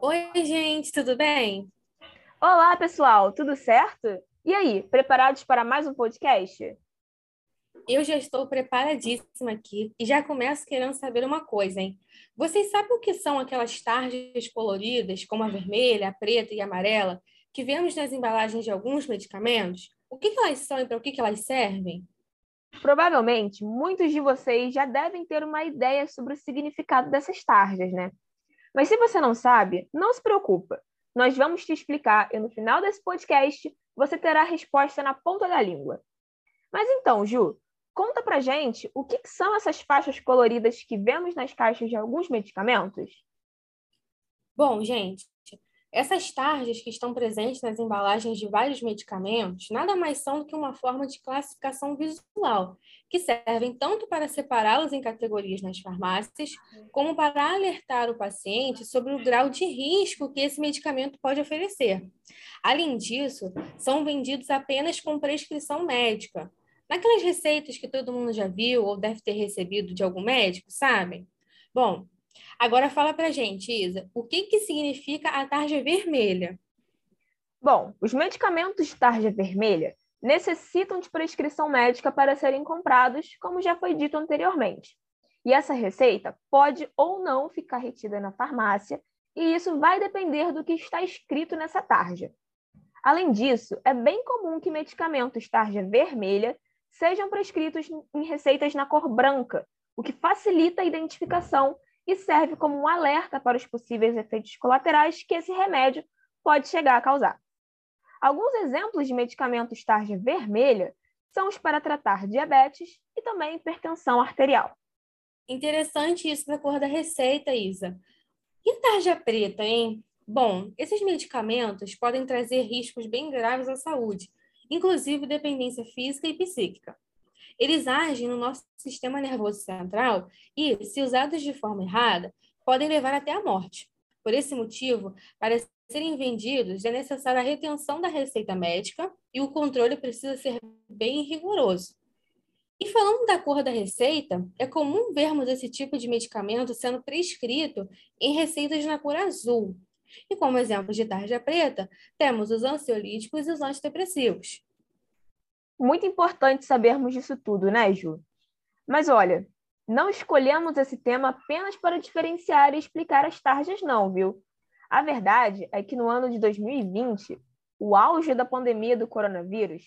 Oi, gente, tudo bem? Olá, pessoal, tudo certo? E aí, preparados para mais um podcast? Eu já estou preparadíssima aqui e já começo querendo saber uma coisa, hein? Vocês sabem o que são aquelas tarjas coloridas, como a vermelha, a preta e a amarela, que vemos nas embalagens de alguns medicamentos? O que, que elas são e para o que, que elas servem? Provavelmente, muitos de vocês já devem ter uma ideia sobre o significado dessas tarjas, né? Mas se você não sabe, não se preocupa. Nós vamos te explicar e no final desse podcast você terá a resposta na ponta da língua. Mas então, Ju, conta pra gente o que, que são essas faixas coloridas que vemos nas caixas de alguns medicamentos? Bom, gente, essas tarjas que estão presentes nas embalagens de vários medicamentos nada mais são do que uma forma de classificação visual, que servem tanto para separá-los em categorias nas farmácias, como para alertar o paciente sobre o grau de risco que esse medicamento pode oferecer. Além disso, são vendidos apenas com prescrição médica. Naquelas receitas que todo mundo já viu ou deve ter recebido de algum médico, sabem? Bom, Agora fala para gente, Isa, o que, que significa a tarja vermelha? Bom, os medicamentos de tarja vermelha necessitam de prescrição médica para serem comprados, como já foi dito anteriormente. E essa receita pode ou não ficar retida na farmácia, e isso vai depender do que está escrito nessa tarja. Além disso, é bem comum que medicamentos tarja vermelha sejam prescritos em receitas na cor branca, o que facilita a identificação e serve como um alerta para os possíveis efeitos colaterais que esse remédio pode chegar a causar. Alguns exemplos de medicamentos tarja vermelha são os para tratar diabetes e também hipertensão arterial. Interessante isso da cor da receita, Isa. E tarja preta, hein? Bom, esses medicamentos podem trazer riscos bem graves à saúde, inclusive dependência física e psíquica. Eles agem no nosso sistema nervoso central e, se usados de forma errada, podem levar até a morte. Por esse motivo, para serem vendidos, é necessária a retenção da receita médica e o controle precisa ser bem rigoroso. E falando da cor da receita, é comum vermos esse tipo de medicamento sendo prescrito em receitas na cor azul. E como exemplo de tarja preta, temos os ansiolíticos e os antidepressivos. Muito importante sabermos disso tudo, né, Ju? Mas olha, não escolhemos esse tema apenas para diferenciar e explicar as tarjas, não, viu? A verdade é que no ano de 2020, o auge da pandemia do coronavírus,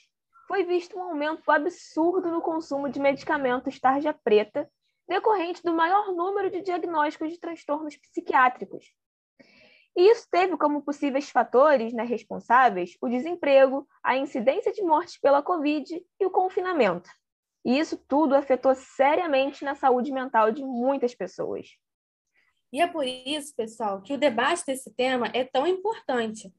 foi visto um aumento absurdo no consumo de medicamentos tarja preta, decorrente do maior número de diagnósticos de transtornos psiquiátricos, e isso teve como possíveis fatores né, responsáveis o desemprego, a incidência de mortes pela Covid e o confinamento. E isso tudo afetou seriamente na saúde mental de muitas pessoas. E é por isso, pessoal, que o debate desse tema é tão importante.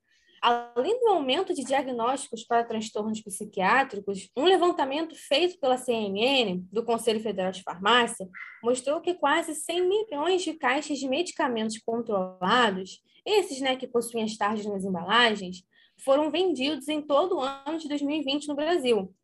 Além do aumento de diagnósticos para transtornos psiquiátricos, um levantamento feito pela CNN, do Conselho Federal de Farmácia, mostrou que quase 100 milhões de caixas de medicamentos controlados, esses né, que possuem as tarjas nas embalagens, foram vendidos em todo o ano de 2020 no Brasil.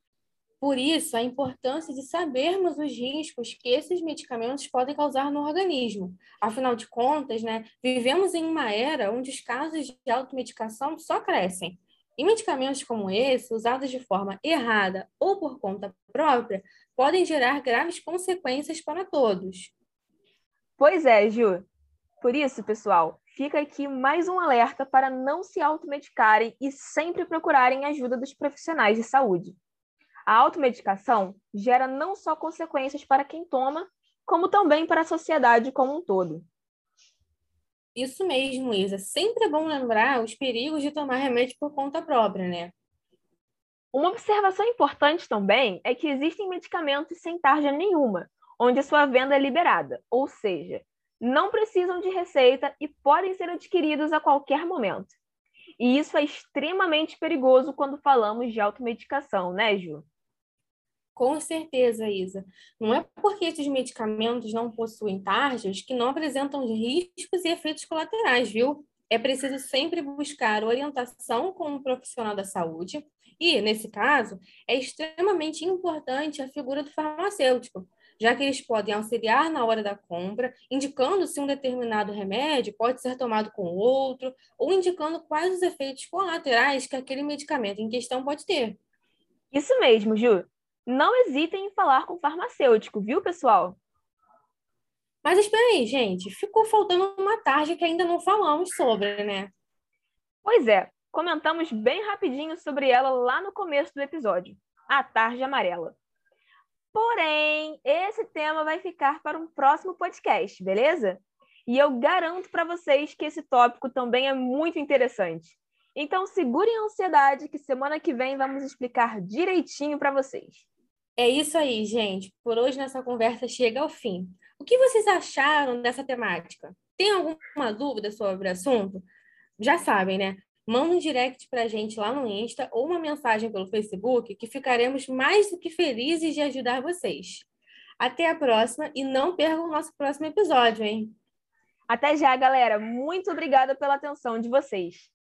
Por isso, a importância de sabermos os riscos que esses medicamentos podem causar no organismo. Afinal de contas, né, vivemos em uma era onde os casos de automedicação só crescem. E medicamentos como esse, usados de forma errada ou por conta própria, podem gerar graves consequências para todos. Pois é, Ju. Por isso, pessoal, fica aqui mais um alerta para não se automedicarem e sempre procurarem ajuda dos profissionais de saúde. A automedicação gera não só consequências para quem toma, como também para a sociedade como um todo. Isso mesmo, Isa. Sempre é bom lembrar os perigos de tomar remédio por conta própria, né? Uma observação importante também é que existem medicamentos sem tarja nenhuma, onde sua venda é liberada, ou seja, não precisam de receita e podem ser adquiridos a qualquer momento. E isso é extremamente perigoso quando falamos de automedicação, né, Ju? Com certeza, Isa. Não é porque esses medicamentos não possuem tarjas que não apresentam riscos e efeitos colaterais, viu? É preciso sempre buscar orientação com um profissional da saúde e, nesse caso, é extremamente importante a figura do farmacêutico, já que eles podem auxiliar na hora da compra, indicando se um determinado remédio pode ser tomado com outro, ou indicando quais os efeitos colaterais que aquele medicamento em questão pode ter. Isso mesmo, Ju. Não hesitem em falar com o farmacêutico, viu, pessoal? Mas espera aí, gente, ficou faltando uma tarde que ainda não falamos sobre, né? Pois é, comentamos bem rapidinho sobre ela lá no começo do episódio, a tarde amarela. Porém, esse tema vai ficar para um próximo podcast, beleza? E eu garanto para vocês que esse tópico também é muito interessante. Então, segurem a ansiedade que semana que vem vamos explicar direitinho para vocês. É isso aí, gente. Por hoje nossa conversa chega ao fim. O que vocês acharam dessa temática? Tem alguma dúvida sobre o assunto? Já sabem, né? Manda um direct para a gente lá no Insta ou uma mensagem pelo Facebook que ficaremos mais do que felizes de ajudar vocês. Até a próxima e não percam o nosso próximo episódio, hein? Até já, galera. Muito obrigada pela atenção de vocês.